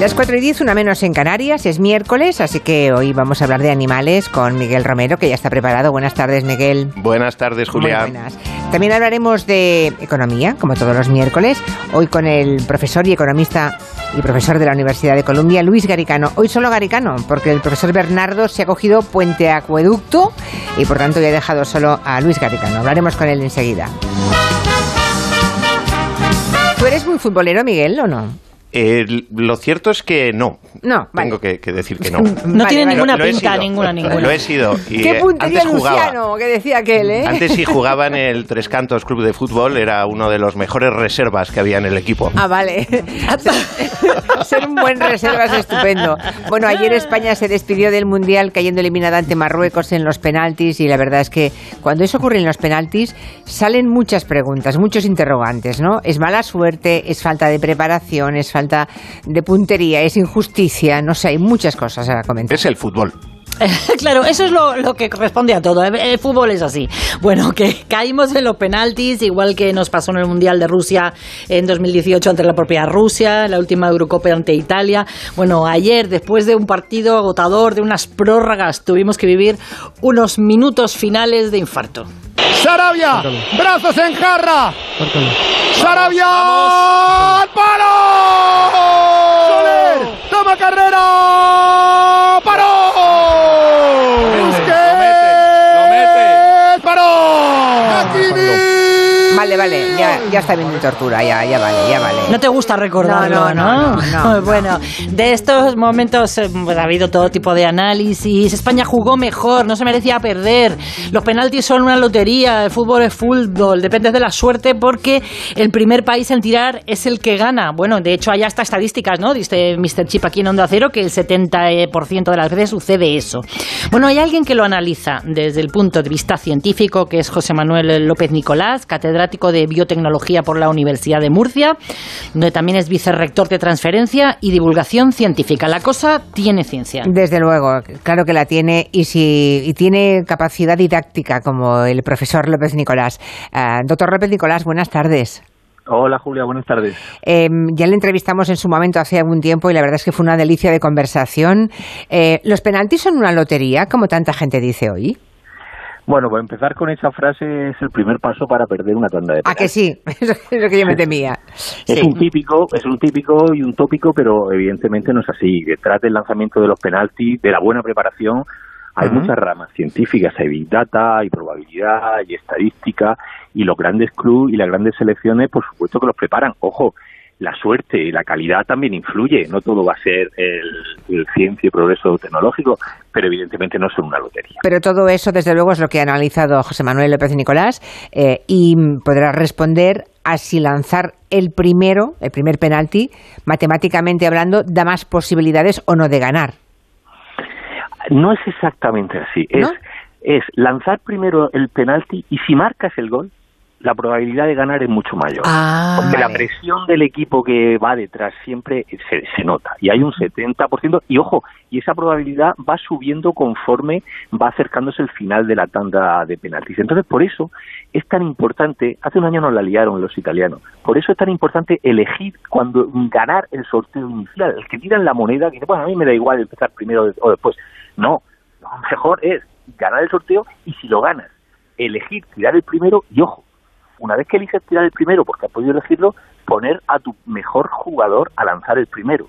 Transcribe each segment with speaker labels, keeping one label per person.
Speaker 1: Las 4 y 10, una menos en Canarias, es miércoles, así que hoy vamos a hablar de animales con Miguel Romero, que ya está preparado. Buenas tardes, Miguel.
Speaker 2: Buenas tardes, Julia.
Speaker 1: Muy buenas. También hablaremos de economía, como todos los miércoles, hoy con el profesor y economista y profesor de la Universidad de Columbia, Luis Garicano. Hoy solo Garicano, porque el profesor Bernardo se ha cogido Puente Acueducto y por tanto ya ha dejado solo a Luis Garicano. Hablaremos con él enseguida. ¿Tú eres muy futbolero, Miguel, o no?
Speaker 2: Eh, lo cierto es que no.
Speaker 1: No, vale.
Speaker 2: Tengo que, que decir que no.
Speaker 3: No
Speaker 1: Vale,
Speaker 3: tiene
Speaker 1: vale.
Speaker 3: ninguna
Speaker 2: Lo
Speaker 3: pinta, ninguna, ninguna.
Speaker 2: Lo he sido. Y,
Speaker 1: ¡Qué
Speaker 2: eh,
Speaker 1: puntería
Speaker 2: antes jugaba.
Speaker 1: Luciano! Que decía aquel, ¿eh?
Speaker 2: Antes sí jugaba en el Tres Cantos Club de Fútbol, era uno de los mejores reservas que había en el equipo.
Speaker 1: Ah, vale. Ser un buen reserva es estupendo. Bueno, ayer España se despidió del Mundial cayendo eliminada ante Marruecos en los penaltis y la verdad es que cuando eso ocurre en los penaltis salen muchas preguntas, muchos interrogantes, ¿no? ¿Es mala suerte? ¿Es falta de preparación? ¿Es falta de puntería? ¿Es injusticia? No sé, hay muchas cosas a comentar.
Speaker 2: Es el fútbol.
Speaker 3: claro, eso es lo, lo que corresponde a todo. El fútbol es así. Bueno, que caímos en los penaltis, igual que nos pasó en el Mundial de Rusia en 2018 ante la propia Rusia, en la última Eurocopa ante Italia. Bueno, ayer, después de un partido agotador, de unas prórrogas, tuvimos que vivir unos minutos finales de infarto.
Speaker 4: Sarabia, brazos en jarra. Sarabia, al palo. Soler, toma carrera.
Speaker 1: Vale, vale, ya, ya está bien de tortura, ya, ya vale, ya vale.
Speaker 3: No te gusta recordarlo,
Speaker 1: No, no, no, no, no,
Speaker 3: bueno, de estos momentos eh, pues, ha habido todo tipo de análisis. España jugó mejor, no se merecía perder. Los penaltis son una lotería, el fútbol es fútbol, depende de la suerte porque el primer país en tirar es el que gana. Bueno, de hecho hay hasta estadísticas, ¿no? Dice Mr. Chip aquí en Onda Cero que el 70% de las veces sucede eso. Bueno, hay alguien que lo analiza desde el punto de vista científico, que es José Manuel López Nicolás, catedrático de biotecnología por la Universidad de Murcia, donde también es vicerrector de transferencia y divulgación científica. La cosa tiene ciencia.
Speaker 1: Desde luego, claro que la tiene y si y tiene capacidad didáctica como el profesor López Nicolás. Ah, doctor López Nicolás, buenas tardes.
Speaker 5: Hola Julia, buenas tardes.
Speaker 1: Eh, ya le entrevistamos en su momento hace algún tiempo y la verdad es que fue una delicia de conversación. Eh, ¿Los penaltis son una lotería, como tanta gente dice hoy?
Speaker 5: Bueno, pues empezar con esa frase es el primer paso para perder una tanda de
Speaker 1: ¿A que sí? Eso es lo que yo me temía.
Speaker 5: Es un típico, es un típico y un tópico, pero evidentemente no es así. Detrás del lanzamiento de los penaltis, de la buena preparación, hay muchas ramas científicas, hay big data, hay probabilidad, hay estadística, y los grandes clubes y las grandes selecciones, por supuesto que los preparan. Ojo, la suerte y la calidad también influye, no todo va a ser el, el ciencia y progreso tecnológico, pero evidentemente no son una lotería.
Speaker 1: Pero todo eso, desde luego, es lo que ha analizado José Manuel López Nicolás eh, y podrá responder a si lanzar el primero, el primer penalti, matemáticamente hablando, da más posibilidades o no de ganar.
Speaker 5: No es exactamente así. Es, es lanzar primero el penalti y si marcas el gol, la probabilidad de ganar es mucho mayor.
Speaker 3: Ah,
Speaker 5: Porque la presión del equipo que va detrás siempre se, se nota. Y hay un 70%. Y ojo, y esa probabilidad va subiendo conforme va acercándose el final de la tanda de penaltis. Entonces, por eso es tan importante. Hace un año nos la liaron los italianos. Por eso es tan importante elegir cuando ganar el sorteo inicial. El que tiran la moneda, que dice, bueno, a mí me da igual empezar primero o después. No, lo mejor es ganar el sorteo y si lo ganas, elegir tirar el primero y ojo, una vez que eliges tirar el primero porque has podido elegirlo, poner a tu mejor jugador a lanzar el primero.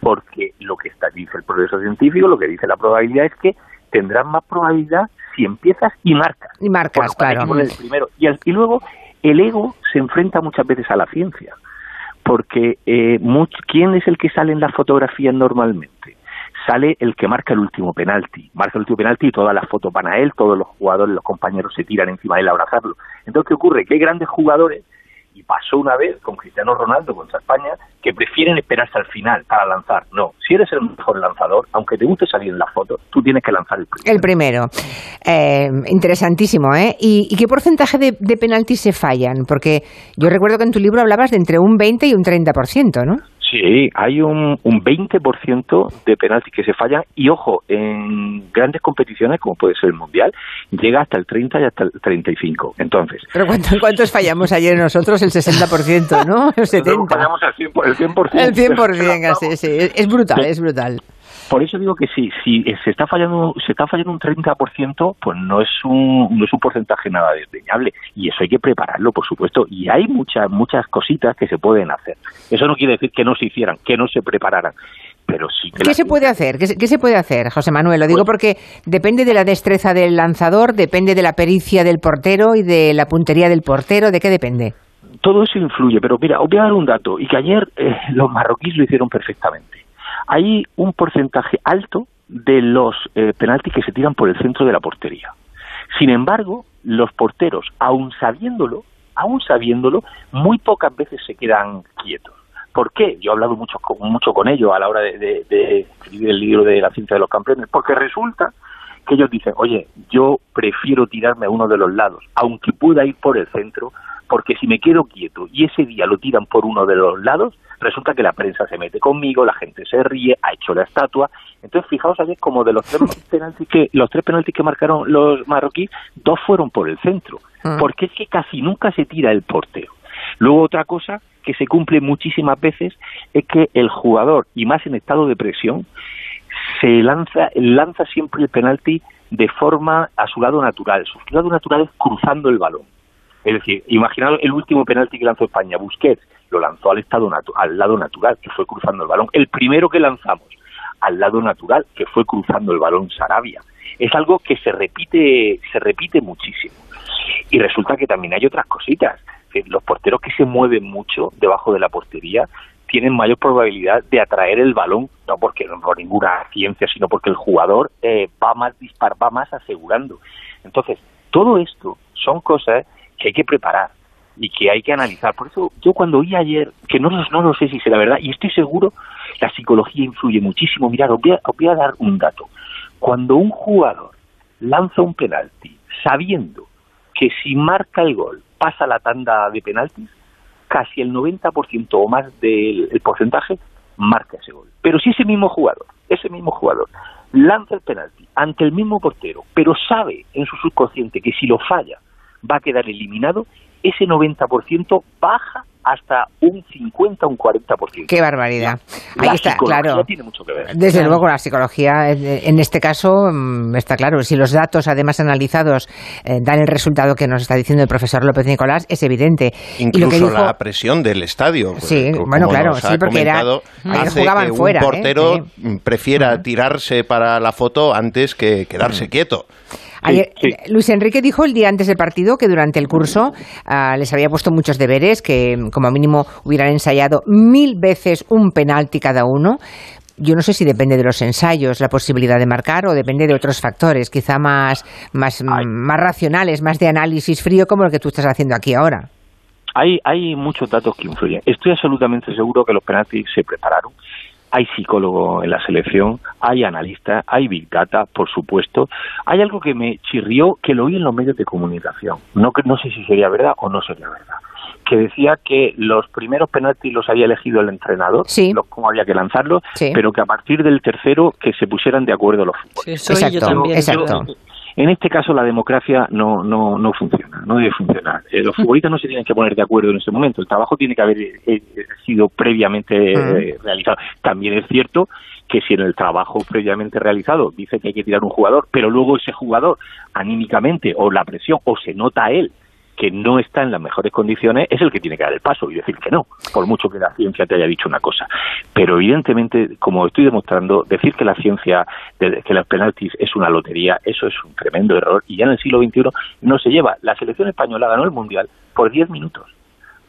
Speaker 5: Porque lo que está, dice el progreso científico, lo que dice la probabilidad es que tendrás más probabilidad si empiezas y marcas.
Speaker 1: Y marcas,
Speaker 5: Bueno,
Speaker 1: claro.
Speaker 5: con el primero. Y, al- y luego el ego se enfrenta muchas veces a la ciencia. Porque eh, much- ¿quién es el que sale en las fotografías normalmente? Sale el que marca el último penalti. Marca el último penalti y todas las fotos van a él, todos los jugadores, los compañeros se tiran encima de él a abrazarlo. Entonces, ¿qué ocurre? Que hay grandes jugadores, y pasó una vez con Cristiano Ronaldo contra España, que prefieren esperarse al final para lanzar. No, si eres el mejor lanzador, aunque te guste salir en las fotos, tú tienes que lanzar el primero.
Speaker 1: El primero. Eh, interesantísimo, ¿eh? ¿Y, y qué porcentaje de, de penaltis se fallan? Porque yo recuerdo que en tu libro hablabas de entre un 20 y un 30%, ¿no?
Speaker 5: Sí, hay un, un 20% de penaltis que se fallan y ojo, en grandes competiciones como puede ser el Mundial, llega hasta el 30 y hasta el 35. Entonces,
Speaker 1: Pero ¿cuánto- ¿cuántos fallamos ayer nosotros? El 60%, ¿no? El 70%.
Speaker 5: fallamos al 100%, el 100%.
Speaker 1: El 100%, casi, sí. Es brutal, es brutal.
Speaker 5: Por eso digo que sí, si se está fallando, se está fallando un 30%, pues no es un, no es un porcentaje nada desdeñable. Y eso hay que prepararlo, por supuesto. Y hay muchas, muchas cositas que se pueden hacer. Eso no quiere decir que no se hicieran, que no se prepararan. Pero sí que
Speaker 1: ¿Qué se puede hacer? ¿Qué se, qué se puede hacer, José Manuel? Lo digo
Speaker 5: Pues-
Speaker 1: porque depende de la destreza del lanzador, depende de la pericia del portero y de la puntería del portero. ¿De qué depende?
Speaker 5: todo eso influye, pero mira, os voy a dar un dato, y que ayer eh, los marroquíes lo hicieron perfectamente. Hay un porcentaje alto de los eh, penaltis que se tiran por el centro de la portería. Sin embargo, los porteros, aun sabiéndolo, aun sabiéndolo, muy pocas veces se quedan quietos. ¿Por qué? Yo he hablado mucho con, mucho con ellos a la hora de escribir el libro de la ciencia de los campeones, porque resulta que ellos dicen, oye, yo prefiero tirarme a uno de los lados, aunque pueda ir por el centro, porque si me quedo quieto y ese día lo tiran por uno de los lados, resulta que la prensa se mete conmigo, la gente se ríe, ha hecho la estatua. Entonces, fijaos ayer como de los tres penaltis que los tres penaltis que marcaron los marroquíes, dos fueron por el centro,
Speaker 1: Ah.
Speaker 5: porque es que casi nunca se tira el portero. Luego otra cosa que se cumple muchísimas veces es que el jugador, y más en estado de presión, se lanza, lanza siempre el penalti de forma a su lado natural. Su lado natural es cruzando el balón. Es decir, imaginaos el último penalti que lanzó España, Busquets, lo lanzó al, estado al lado natural, que fue cruzando el balón. El primero que lanzamos al lado natural, que fue cruzando el balón Sarabia. Es algo que se repite, se repite muchísimo. Y resulta que también hay otras cositas. Los porteros que se mueven mucho debajo de la portería tienen mayor probabilidad de atraer el balón, no porque no por ninguna ciencia, sino porque el jugador eh, va más dispar, va más asegurando. Entonces, todo esto son cosas que hay que preparar y que hay que analizar. Por eso yo cuando oí ayer, que no, no lo sé si será verdad, y estoy seguro, la psicología influye muchísimo. Mirad, os voy a, os voy a dar un dato. Cuando un jugador lanza un penalti sabiendo que si marca el gol pasa la tanda de penaltis, casi el 90% o más del el porcentaje marca ese gol. Pero si ese mismo jugador, ese mismo jugador, lanza el penalti ante el mismo portero, pero sabe en su subconsciente que si lo falla va a quedar eliminado, ese 90% baja hasta un 50 o un 40%.
Speaker 1: Qué barbaridad. Ahí
Speaker 5: La
Speaker 1: está,
Speaker 5: psicología
Speaker 1: claro.
Speaker 5: tiene mucho que ver.
Speaker 1: Desde luego, con la psicología, eh, en este caso, mm, está claro. Si los datos, además analizados, eh, dan el resultado que nos está diciendo el profesor López Nicolás, es evidente. y lo
Speaker 2: Incluso
Speaker 1: que dijo,
Speaker 2: la presión del estadio. pues,
Speaker 1: Sí,
Speaker 2: como
Speaker 1: bueno, claro, sí,
Speaker 2: ha
Speaker 1: porque era-
Speaker 2: comentado,
Speaker 1: ayer
Speaker 2: hace
Speaker 1: jugaban
Speaker 2: que un
Speaker 1: fuera, ¿eh?
Speaker 2: portero
Speaker 1: Sí.
Speaker 2: prefiera tirarse para la foto antes que quedarse quieto.
Speaker 1: Ayer,
Speaker 5: sí.
Speaker 1: Luis Enrique dijo el día antes del partido que durante el curso ah, les había puesto muchos deberes, que mm, como mínimo hubieran ensayado mil veces un penalti cada uno. Yo no sé si depende de los ensayos la posibilidad de marcar o depende de otros factores, quizá más, más, mm, más racionales, más de análisis frío como el que tú estás haciendo aquí ahora.
Speaker 5: Hay, hay muchos datos que influyen. Estoy absolutamente seguro que los penaltis se prepararon. Hay psicólogo en la selección, hay analistas, hay big data, por supuesto. Hay algo que me chirrió, que lo oí en los medios de comunicación. No, que- no sé si sería verdad o no sería verdad. Que decía que los primeros penaltis los había elegido el entrenador,
Speaker 1: Sí.
Speaker 5: los- cómo había que lanzarlos,
Speaker 1: Sí.
Speaker 5: pero que a partir del tercero que se pusieran de acuerdo los futbolistas.
Speaker 3: Sí, eso oí yo
Speaker 1: Exacto,
Speaker 3: también.
Speaker 1: exacto.
Speaker 5: En este caso la democracia no, no, no funciona, no debe funcionar. Eh, los futbolistas no se tienen que poner de acuerdo en ese momento. El trabajo tiene que haber eh, eh, sido previamente eh, realizado. También es cierto que si en el trabajo previamente realizado dice que hay que tirar un jugador, pero luego ese jugador anímicamente o la presión o se nota a él que no está en las mejores condiciones, es el que tiene que dar el paso y decir que no, por mucho que la ciencia te haya dicho una cosa. Pero evidentemente, como estoy demostrando, decir que la ciencia, que los penaltis es una lotería, eso es un tremendo error y ya en el siglo XXI no se lleva. La selección española ganó el Mundial por 10 minutos.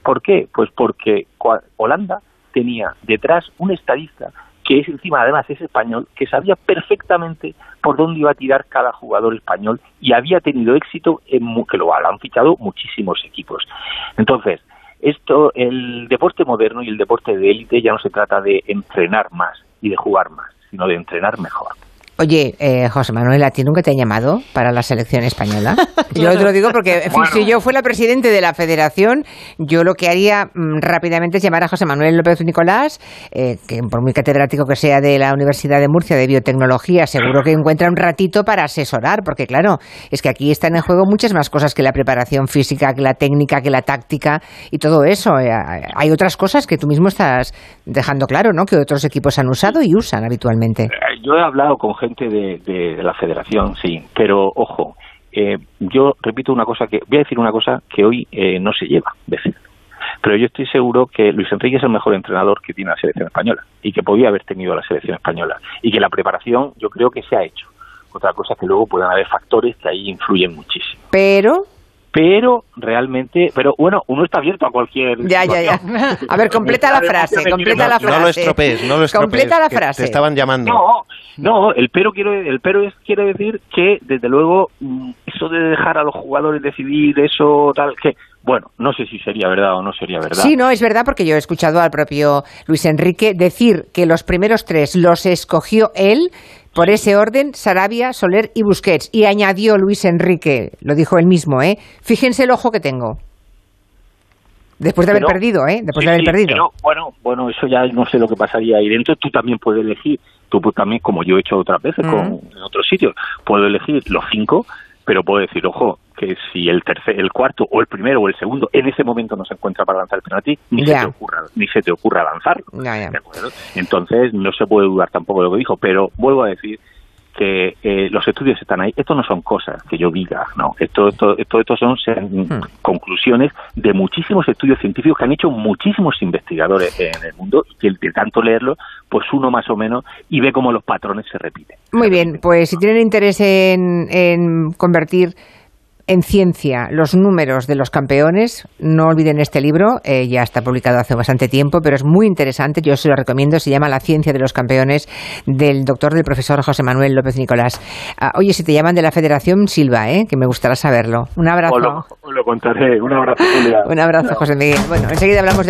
Speaker 5: ¿Por qué? Pues porque Holanda tenía detrás un estadista que es encima además es español, que sabía perfectamente por dónde iba a tirar cada jugador español y había tenido éxito en que lo han fichado muchísimos equipos. Entonces, esto el deporte moderno y el deporte de élite ya no se trata de entrenar más y de jugar más, sino de entrenar mejor.
Speaker 1: Oye, eh, José Manuel, ¿a ti nunca te han llamado para la selección española? Yo te lo digo porque en fin, si yo fuera presidente de la federación, yo lo que haría mm, rápidamente es llamar a José Manuel López Nicolás, eh, que por muy catedrático que sea de la Universidad de Murcia de Biotecnología, seguro que encuentra un ratito para asesorar, porque claro, es que aquí están en juego muchas más cosas que la preparación física, que la técnica, que la táctica y todo eso. Eh, hay otras cosas que tú mismo estás dejando claro, ¿no? Que otros equipos han usado y usan habitualmente.
Speaker 5: Eh, Yo he hablado con gente de, de- de la federación, sí, pero ojo, eh, yo repito una cosa que, voy a decir una cosa que hoy eh, no se lleva decir. Pero yo estoy seguro que Luis Enrique es el mejor entrenador que tiene la selección española y que podía haber tenido la selección española y que la preparación yo creo que se ha hecho. Otra cosa es que luego puedan haber factores que ahí influyen muchísimo.
Speaker 1: Pero
Speaker 5: Pero realmente, pero bueno, uno está abierto a cualquier.
Speaker 1: Ya, ya, ya. A ver, completa la frase, completa la
Speaker 2: No,
Speaker 1: frase.
Speaker 2: no lo estropees, no lo estropees.
Speaker 1: Completa la frase.
Speaker 2: Te estaban llamando.
Speaker 5: No, no, el pero quiere, el pero es quiere decir que desde luego mm, eso de dejar a los jugadores decidir eso tal que bueno, no sé si sería verdad o no sería verdad.
Speaker 1: Sí, no, es verdad porque yo he escuchado al propio Luis Enrique decir que los primeros tres los escogió él por ese orden, Sarabia, Soler y Busquets. Y añadió Luis Enrique, lo dijo él mismo, ¿eh? Fíjense el ojo que tengo. Después de haber
Speaker 5: Pero-
Speaker 1: perdido, ¿eh? Después
Speaker 5: Sí,
Speaker 1: de haber
Speaker 5: sí,
Speaker 1: perdido.
Speaker 5: pero, bueno, bueno, eso ya no sé lo que pasaría ahí dentro. Tú también puedes elegir, tú pues también, como yo he hecho otras veces con, en otros sitios, puedo elegir los cinco, pero puedo decir, ojo, que si el tercer, el cuarto o el primero o el segundo en ese momento no se encuentra para lanzar el penalti, ni se te ocurra, ni se te ocurra lanzarlo. Entonces no se puede dudar tampoco de lo que dijo, pero vuelvo a decir que eh, los estudios están ahí. Esto no son cosas que yo diga, no. Esto, esto, esto, esto son
Speaker 1: Hmm.
Speaker 5: conclusiones de muchísimos estudios científicos que han hecho muchísimos investigadores en el mundo y que de tanto leerlo, pues uno más o menos y ve cómo los patrones se repiten.
Speaker 1: Muy bien, pues si tienen interés en, en convertir en ciencia los números de los campeones, no olviden este libro, eh, ya está publicado hace bastante tiempo, pero es muy interesante, yo se lo recomiendo, se llama La ciencia de los campeones del doctor, del profesor José Manuel López Nicolás. Ah, oye, si te llaman de la Federación Silva, ¿eh? que me gustará saberlo. Un abrazo.
Speaker 5: Os lo, lo contaré. Un abrazo, Julia.
Speaker 1: Un abrazo, José Miguel. Bueno, enseguida hablamos de